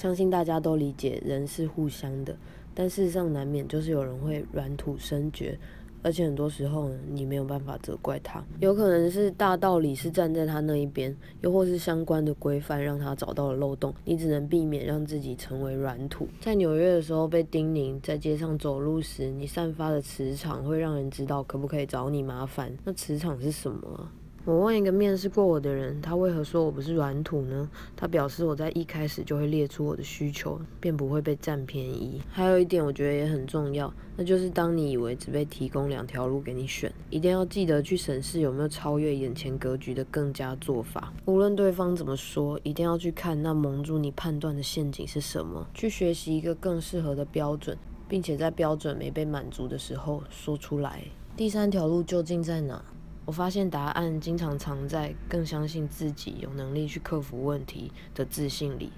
相信大家都理解人是互相的，但事实上难免就是有人会软土生绝。而且很多时候，你没有办法责怪他，有可能是大道理是站在他那一边，又或是相关的规范让他找到了漏洞，你只能避免让自己成为软土。在纽约的时候被叮咛，在街上走路时，你散发的磁场会让人知道可不可以找你麻烦。那磁场是什么？我问一个面试过我的人，他为何说我不是软土呢？他表示我在一开始就会列出我的需求，便不会被占便宜。还有一点我觉得也很重要，那就是当你以为只被提供两条路给你选，一定要记得去审视有没有超越眼前格局的更加做法。无论对方怎么说，一定要去看那蒙住你判断的陷阱是什么，去学习一个更适合的标准，并且在标准没被满足的时候说出来。第三条路究竟在哪？我发现答案经常藏在更相信自己有能力去克服问题的自信里。